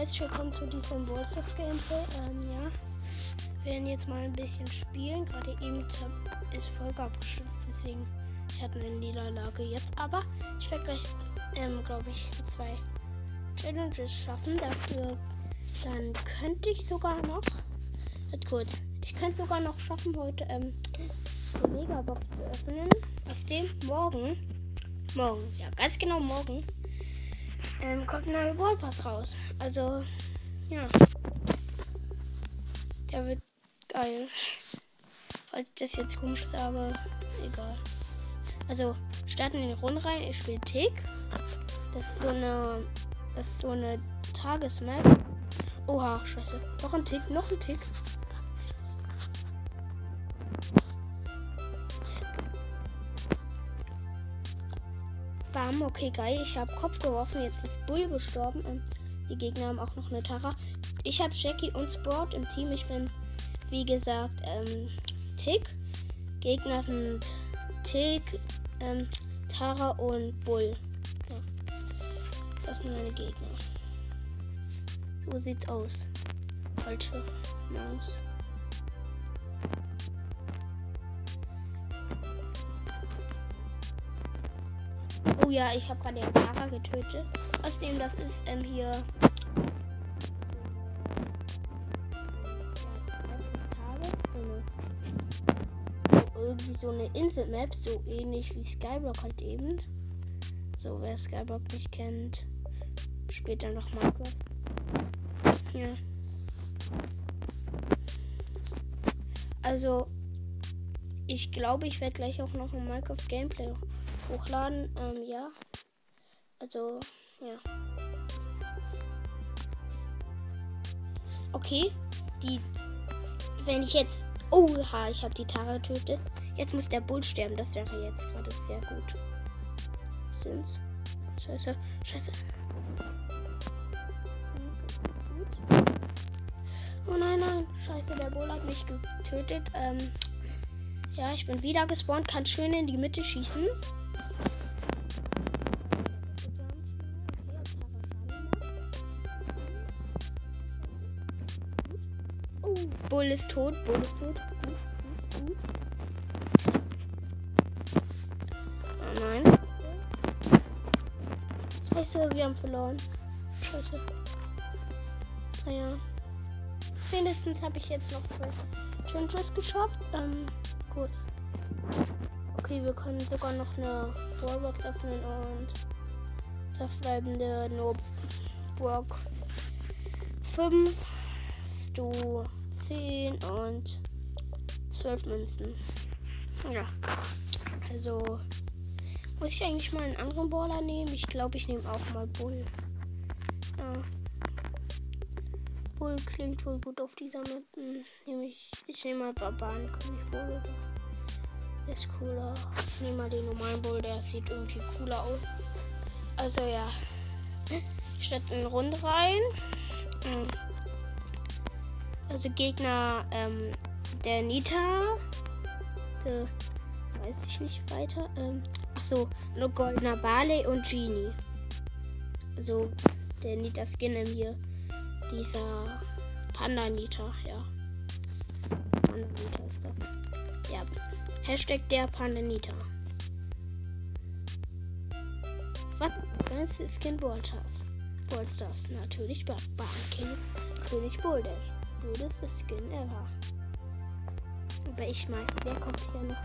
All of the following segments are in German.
herzlich willkommen zu diesem Wallstars Gameplay. Ähm, ja. Wir werden jetzt mal ein bisschen spielen. Gerade eben ist Folge abgestürzt, deswegen ich hatte eine Niederlage jetzt. Aber ich werde gleich, ähm, glaube ich, zwei Challenges schaffen. Dafür dann könnte ich sogar noch. Halt kurz. Ich könnte sogar noch schaffen, heute ähm, die Megabox zu öffnen. Aus dem morgen. Morgen, ja, ganz genau morgen ähm, kommt ein neuer Ballpass raus. Also, ja. Der wird geil. Falls ich das jetzt komisch sage, egal. Also, starten in die Runde rein. Ich spiele Tick. Das ist so eine. Das ist so eine Tagesmap. Oha, scheiße. Noch ein Tick, noch ein Tick. Bam, okay, geil. Ich habe Kopf geworfen. Jetzt ist Bull gestorben. Und die Gegner haben auch noch eine Tara. Ich habe Jackie und Sport im Team. Ich bin, wie gesagt, ähm, Tick. Gegner sind Tick, ähm, Tara und Bull. Ja. Das sind meine Gegner. So sieht's aus. Falsche Maus. Oh ja, ich habe gerade den Tara getötet. Außerdem, das ist ähm, hier. Irgendwie so eine Inselmap, so ähnlich wie Skyblock halt eben. So, wer Skyblock nicht kennt, später noch Minecraft. Ja. Also, ich glaube, ich werde gleich auch noch ein Minecraft Gameplay hochladen. Ähm, ja. Also, ja. Okay. Die. Wenn ich jetzt. Oha, ich habe die Tara getötet. Jetzt muss der Bull sterben. Das wäre jetzt gerade sehr gut. Sind's. Scheiße. Scheiße. Oh nein, nein. Scheiße, der Bull hat mich getötet. Ähm. Ja, ich bin wieder gespawnt. Kann schön in die Mitte schießen. Bull ist tot. Bull ist tot. Oh nein. Scheiße, wir haben verloren. Scheiße. Naja. Wenigstens habe ich jetzt noch zwei Challenges geschafft. Ähm, gut. Okay, wir können sogar noch eine Wallbox öffnen und verbleibende nur Burg 5. Du 10 und 12 Münzen. Ja. Also muss ich eigentlich mal einen anderen Baller nehmen? Ich glaube, ich nehme auch mal Bull. Ja. Bull klingt wohl gut auf dieser Map. Hm, nehme ich, ich nehme mal Barbarenkönig Bull. Der ist cooler. Ich nehme mal den normalen Bull, der sieht irgendwie cooler aus. Also ja. Ich stelle eine Runde rein. Hm. Also Gegner, ähm, der Nita. Der, weiß ich nicht weiter. Ähm, ach so, nur goldener Barley und Genie. Also der Nita Skin hier. Dieser Panda Nita, ja. Panda Nita ist das. Ja. Hashtag der Panda Nita. Was? Ganze Skin Ballstars. Ballstars. Natürlich Barbarenkönig König Bulldash blödeste Skin ever. Aber ich meine, wer kommt hier noch?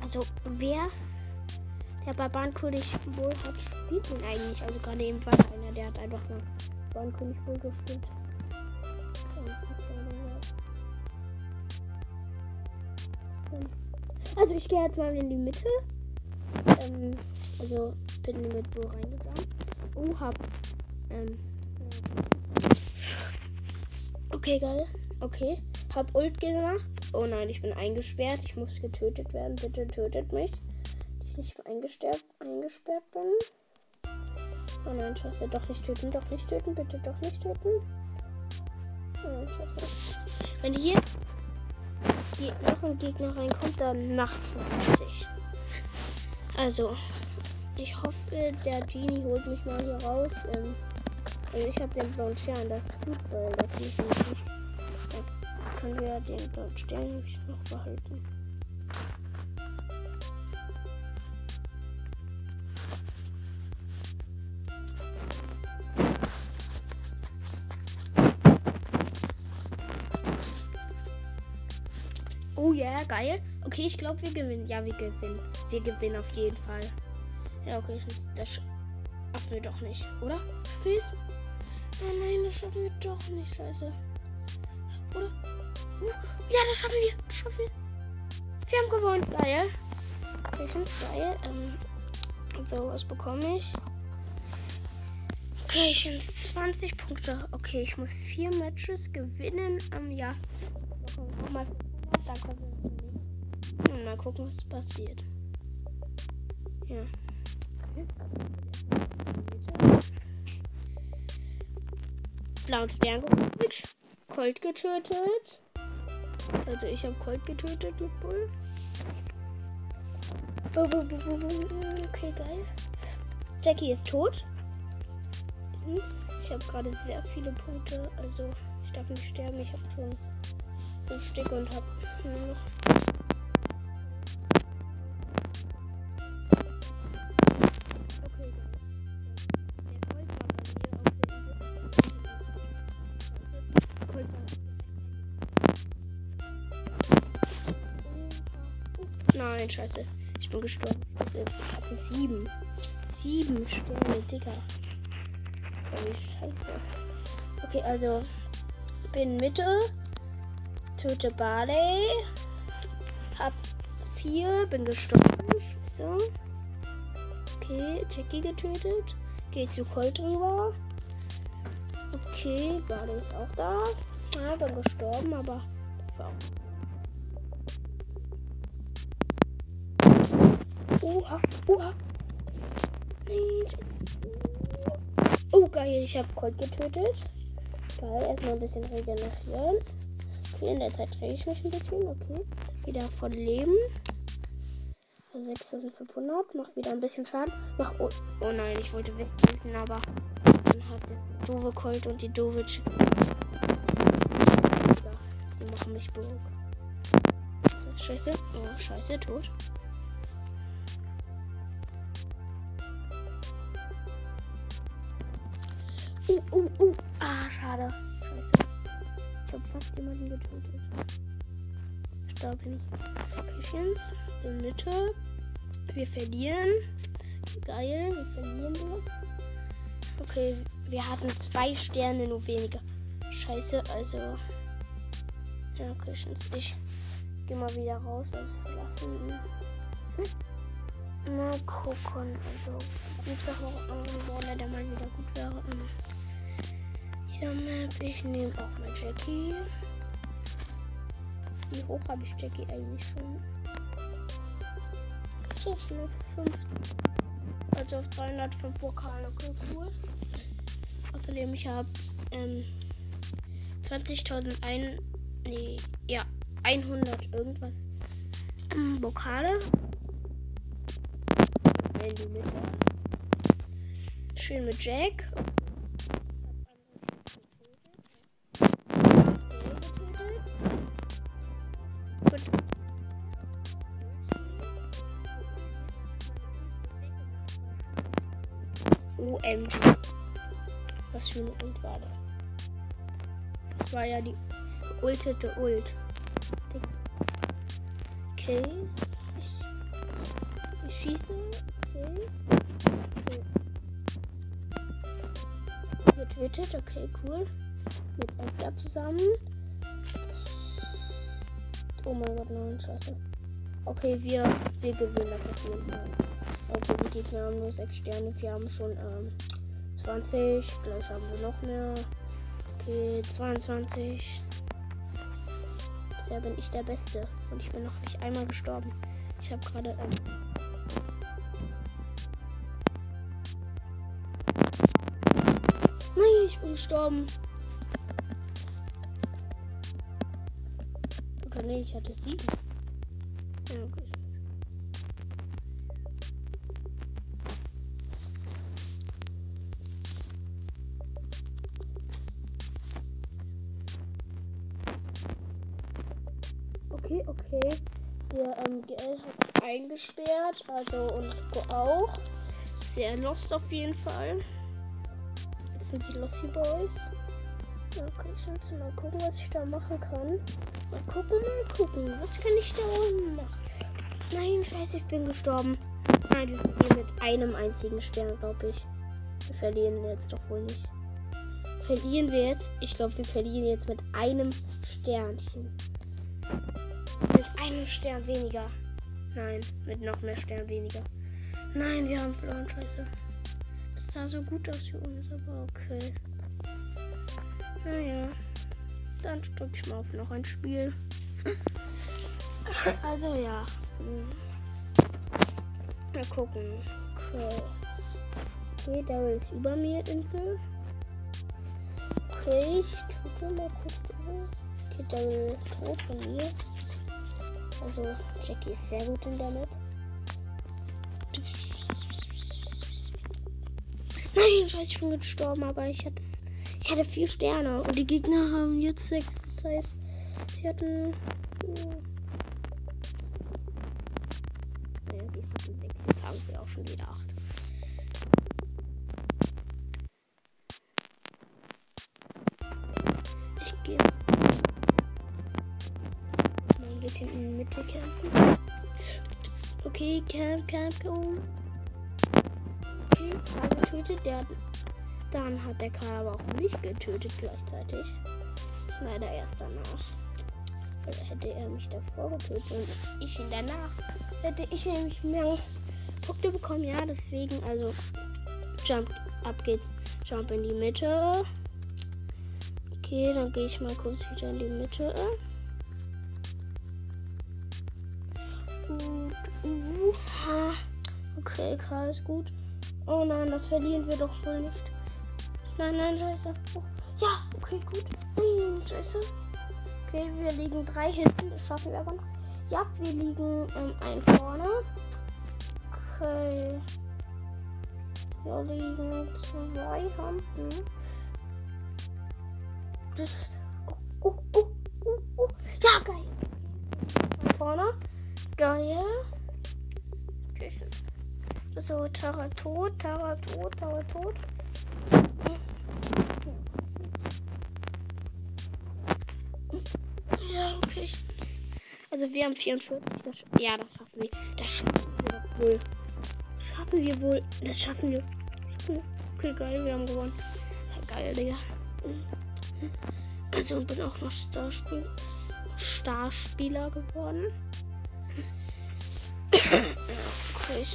Also, wer der Barbarenkönig wohl hat, spielt ihn eigentlich. Also, gerade eben war einer, der hat einfach mal Barbarenkönig wohl gespielt. Also, ich gehe jetzt mal in die Mitte. Ähm, also, bin mit Bull reingegangen. Oh, hab. Ähm, Okay, geil. Okay. Hab Ult gemacht. Oh nein, ich bin eingesperrt. Ich muss getötet werden. Bitte tötet mich. Ich nicht eingesperrt, eingesperrt bin. Oh nein, scheiße. Doch nicht töten, doch nicht töten. Bitte doch nicht töten. Oh nein, scheiße. Wenn hier noch ein Gegner reinkommt, dann macht fertig. Also, ich hoffe, der Genie holt mich mal hier raus. Ähm, Also ich habe den blauen Stern, das ist gut, weil da kann ich nicht. Da können wir den blauen Stern noch behalten. Yeah, geil. Okay, ich glaube, wir gewinnen. Ja, wir gewinnen. Wir gewinnen auf jeden Fall. Ja, okay, das schaffen wir doch nicht, oder? Schaffen? Oh nein, das schaffen wir doch nicht, scheiße. Oder? Ja, das schaffen wir. Das schaffen wir. Wir haben gewonnen. Geil. Ich finde es geil. Ähm, so, was bekomme ich? Okay, ich finde 20 Punkte. Okay, ich muss vier Matches gewinnen. Ähm, ja. Nochmal dann kommen wir Und mal gucken, was passiert. Ja. Blauen Stern geholt. Colt getötet. Also ich habe Colt getötet mit Bull. Okay, geil. Jackie ist tot. Ich habe gerade sehr viele Punkte. Also ich darf nicht sterben. Ich habe schon Stück und habe nur noch. Nein, scheiße. Ich bin gestorben. Ich hatte sieben. Sieben Sterne, Digga. Scheiße. Okay, also bin Mitte töte Barley. Hab vier, bin gestorben. So. Okay, Jackie getötet. Geht zu Colt rüber. Okay, Barley ist auch da. Ja, bin gestorben, aber wow. Oha, oha. Oh, geil, ich habe Colt getötet. Geil, erstmal ein bisschen regenerieren. Okay, in der Zeit drehe ich mich ein bisschen. Okay. Wieder voll Leben. 6500. Mach wieder ein bisschen Schaden. Mach. Oh, oh nein, ich wollte weghalten, aber dann hat der doofe Colt und die doofe Ch Sie machen mich blöd. Scheiße. Oh, scheiße, tot. Uh, uh, uh. Ah, schade habe fast jemanden getötet. Da bin ich. Patience. In Mitte. Wir verlieren. Geil, wir verlieren nur. Okay, wir hatten zwei Sterne, nur weniger. Scheiße, also. Ja, Patience. Ich gehe mal wieder raus, also verlassen. Hm? Mal gucken. Also, gibt es auch noch andere Worte, der mal wieder gut wäre. Hm dieser Map. Ich nehme auch mal Jackie. Wie hoch habe ich Jackie eigentlich schon? So schnell 5. Also auf 305 Pokale. Okay, cool. Außerdem, ich habe ähm, 20.000 Nee, ja, 100 irgendwas. Ähm, Pokale. Wenn mit. Schön mit Jack. OMG. Was für eine Ult war das? Das war ja die ultete Ult. Okay. Ich, ich schieße. Okay. okay. Getötet. Okay, cool. Mit Edgar zusammen. Oh mein Gott, nein, scheiße. Okay, wir, wir gewinnen das auf jeden Fall. Okay, die Gegner haben nur 6 Sterne. Wir haben schon ähm, 20. Gleich haben wir noch mehr. Okay, 22. Bisher bin ich der Beste. Und ich bin noch nicht einmal gestorben. Ich habe gerade. Ähm, Nein, ich bin gestorben. Oder nee, ich hatte sieben. Ja, okay. Sich eingesperrt, also und auch. Sehr lost auf jeden Fall. Das sind die Losty Boys. Ich jetzt mal gucken, was ich da machen kann. Mal gucken, mal gucken. Was kann ich da machen? Nein, scheiße, ich bin gestorben. Nein, wir verlieren mit einem einzigen Stern, glaube ich. Wir verlieren jetzt doch wohl nicht. Verlieren wir jetzt? Ich glaube, wir verlieren jetzt mit einem Sternchen. Mit einem Stern weniger. Nein, mit noch mehr Stern weniger. Nein, wir haben verloren, scheiße. Es sah so gut aus für uns, aber okay. Naja, dann drücke ich mal auf noch ein Spiel. also ja. Hm. Mal gucken. Okay. Okay, Daryl ist über mir, Insel. Okay, ich tue mal kurz. Okay, Daryl tot von mir. Also, Jackie ist sehr gut in der Map. Nein, ich bin gestorben, aber ich hatte, ich hatte vier Sterne und die Gegner haben jetzt sechs. Das heißt, sie hatten. Naja, die hatten sechs. Jetzt haben sie auch schon wieder acht. Okay, camp, camp, go. Okay, Karl getötet. Der dann hat der Karl aber auch mich getötet gleichzeitig. Leider erst danach. Weil hätte er mich davor getötet und ich ihn danach, hätte ich nämlich mehr Punkte bekommen. Ja, deswegen, also Jump, ab geht's. Jump in die Mitte. Okay, dann gehe ich mal kurz wieder in die Mitte. Und, uh, okay, Karl ist gut. Oh nein, das verlieren wir doch wohl nicht. Nein, nein, scheiße. Oh, ja, okay, gut. Hm, scheiße. Okay, wir liegen drei hinten. Das schaffen wir aber noch. Ja, wir liegen ähm, ein vorne. Okay. Wir liegen zwei hinten. Das. Oh, oh, oh, oh, oh. Ja, geil. Ein vorne. Geil. Okay, so, Tara tot, Tara tot, Tara tot. Ja, okay. Also wir haben 44. Das, ja, das schaffen wir. Das schaffen wir doch wohl. Schaffen wir wohl. Das schaffen wir. Okay, geil, wir haben gewonnen. Ja, geil, Digga. Also bin auch noch Starspiel Starspieler geworden. Okay,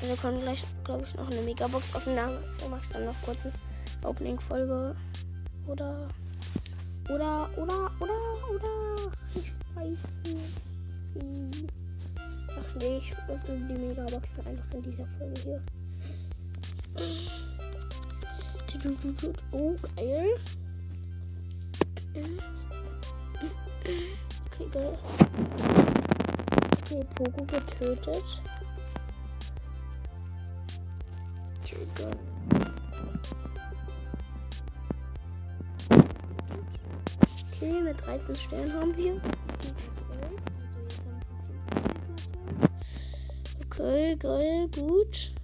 also wir können gleich, glaube ich, noch eine Megabox aufnehmen. Dann mache ich dann noch kurz eine Opening-Folge. Oder. Oder, oder, oder, oder. Ich weiß nicht. Ach nee, ich öffne die Megabox einfach in dieser Folge hier. Oh, geil. Okay, geil. Okay, Pogo getötet. Okay, Okay, mit 13 Sternen haben wir. Okay, geil, gut.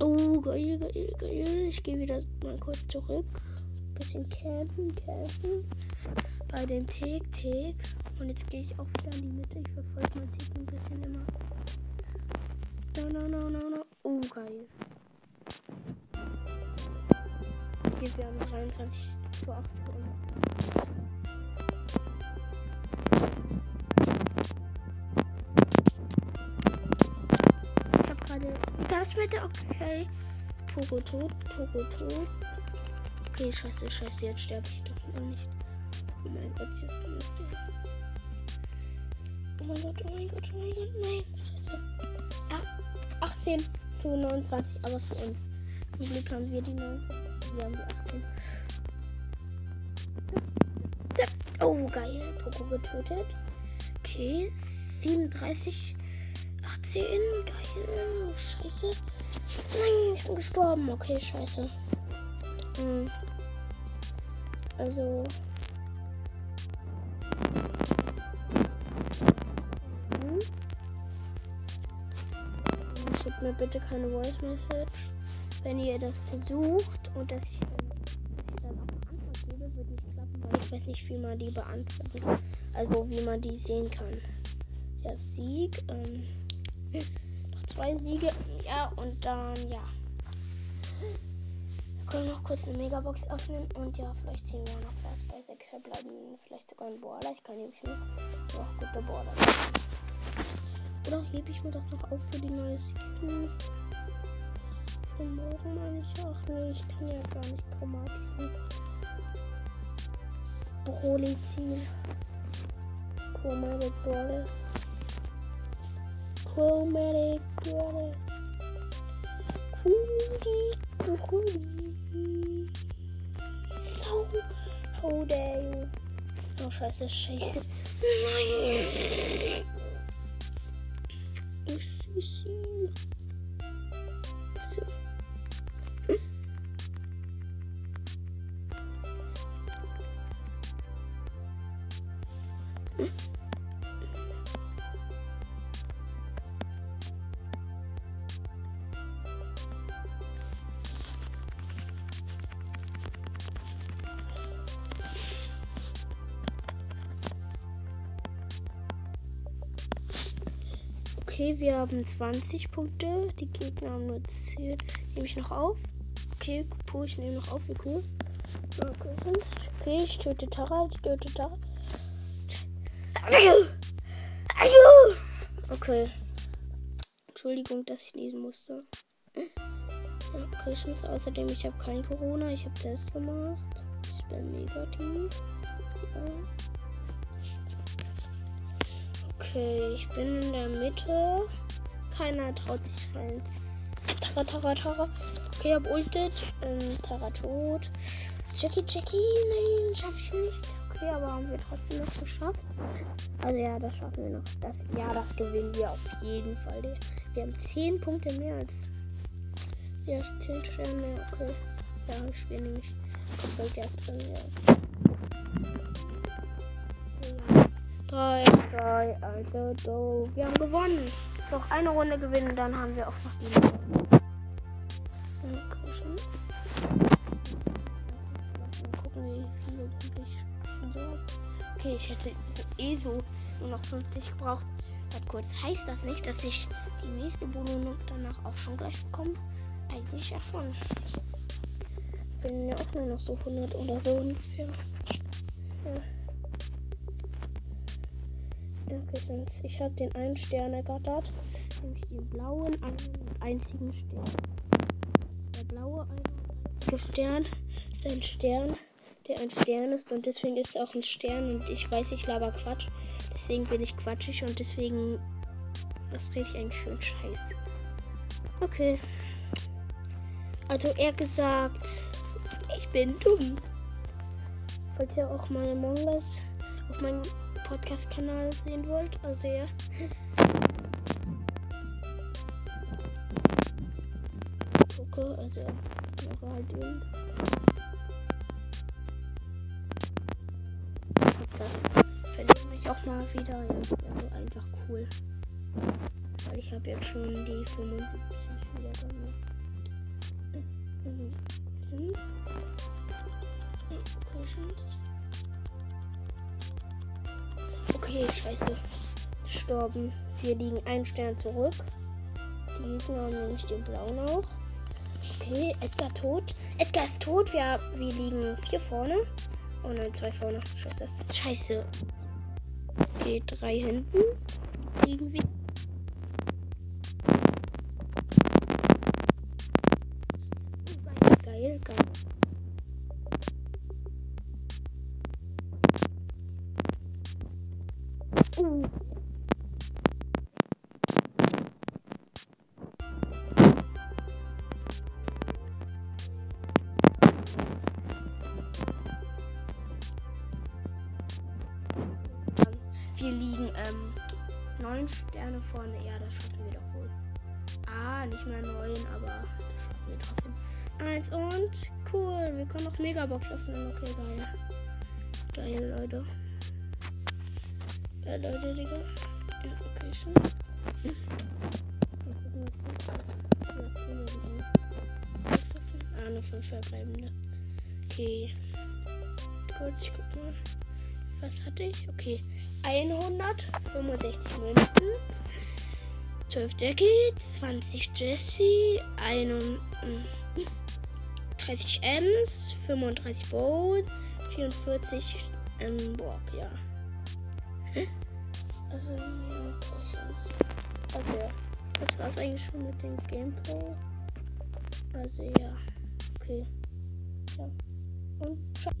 Oh, geil, geil, geil. Ich gehe wieder mal kurz zurück. Bisschen campen, campen. Bei den Tick, Tick. Und jetzt gehe ich auch wieder in die Mitte. Ich verfolge mein Tick ein bisschen immer. No, no, no, no, no. Oh, geil. Hier, wir haben 23 zu 8 Ich hab gerade das mit der okay. Pogo tot, Pogo tot. Okay, scheiße, scheiße, jetzt sterbe ich doch noch nicht. Oh mein Gott, jetzt ist der. Oh mein Gott, oh mein Gott, oh mein Gott, nein, scheiße. Ja, 18 zu 29, aber für uns. Zum Glück haben wir die 9. Wir haben die 18. Oh, geil. Poco getötet. Okay. 37. 18. Geil. Scheiße. Nein, ich bin gestorben. Okay, scheiße. Hm. Also. Schickt mir bitte keine Voice Message. Wenn ihr das versucht und dass ich, dann auch eine Antwort gebe, wird nicht klappen, weil ich weiß nicht, wie man die beantworten. Also wie man die sehen kann. Ja, Sieg. Ähm, noch zwei Siege. Ja, und dann, ja. Wir können noch kurz eine Megabox öffnen und ja, vielleicht ziehen wir noch was bei 6 verbleiben. Vielleicht sogar ein Border. Ich kann nämlich noch, noch gute Border. Oder hebe ich mir das noch auf für die neue Season? Für morgen meine ich. Ach nee, ich kann ja gar nicht chromatischen Broly ziehen. Chromatic Borders. Chromatic Borders. Cooli, cooli. So, how dare you. Oh, scheiße, scheiße. Nein. Sissi. So. Okay, wir haben 20 Punkte. Die Gegner haben nur 10. Nehme ich noch auf? Okay, puh, ich nehme noch auf, wie cool. Okay, okay ich töte Tara, ich töte Tara. Okay. Entschuldigung, dass ich lesen musste. Christens, außerdem, ich habe kein Corona, ich habe Test gemacht. Ich bin negativ. Ja. Okay, ich bin in der Mitte. Keiner traut sich rein. Tara, Tara, Tara. Okay, hab ultet. Ähm, Tara tot. Jackie, Jackie. Nein, schaff ich nicht. Okay, aber haben wir trotzdem noch geschafft. Also ja, das schaffen wir noch. Das, ja, das gewinnen wir auf jeden Fall. Wir haben 10 Punkte mehr als. Ja, 10 Sterne mehr. Okay. Ja, ich spiele nämlich. Komplett drin, ja. 3, 3, also go. Wir haben gewonnen. Noch eine Runde gewinnen, dann haben wir auch noch die so. Okay, ich hätte eh so nur noch 50 gebraucht. Warte kurz, heißt das nicht, dass ich die nächste Belohnung danach auch schon gleich bekomme? Eigentlich ja schon. Finden ja auch nur noch so 100 oder so ungefähr. Ja. Sonst ich habe den einen Stern ergattert, nämlich den blauen einen einzigen Stern. Der blaue einzige Stern ist ein Stern, der ein Stern ist und deswegen ist es auch ein Stern und ich weiß, ich laber Quatsch. Deswegen bin ich quatschig und deswegen das rede ich eigentlich schön scheiß. Okay. Also er gesagt, ich bin dumm. Falls ihr auch mal Among auf meinem Podcast-Kanal sehen wollt. Also ja. Gucke, also mache halt eben. Verliere mich auch mal wieder. Ja, also einfach cool. Weil ich habe jetzt schon die 75 wieder gemacht. Questions. Okay, scheiße. Gestorben. Wir liegen einen Stern zurück. Die Gegner haben nämlich den blauen auch. Okay, Edgar tot. Edgar ist tot. Wir, wir liegen vier vorne. Oh nein, zwei vorne. Scheiße. Scheiße. Okay, drei hinten. Liegen wir. Uh. Wir liegen ähm, neun Sterne vorne. Ja, das schaffen wir doch wohl. Ah, nicht mehr neun, aber das schaffen wir trotzdem. Eins und cool. Wir können noch Megabox öffnen. Okay, geil. Geil, Leute. Ja, Leute, Digga. Ja, okay, schon. Ah, nur 5 verbleibende. Okay. Kurz, ich guck mal. Was hatte ich? Okay. 165 Münzen. 12 Jackie, 20 Jesse, 31 30 Ems, 35 Bowl, 44 ähm, Borg, ja. Also, ja, okay. Das war's eigentlich schon mit dem Gameplay. Also, ja. Okay. Ja. Und ciao.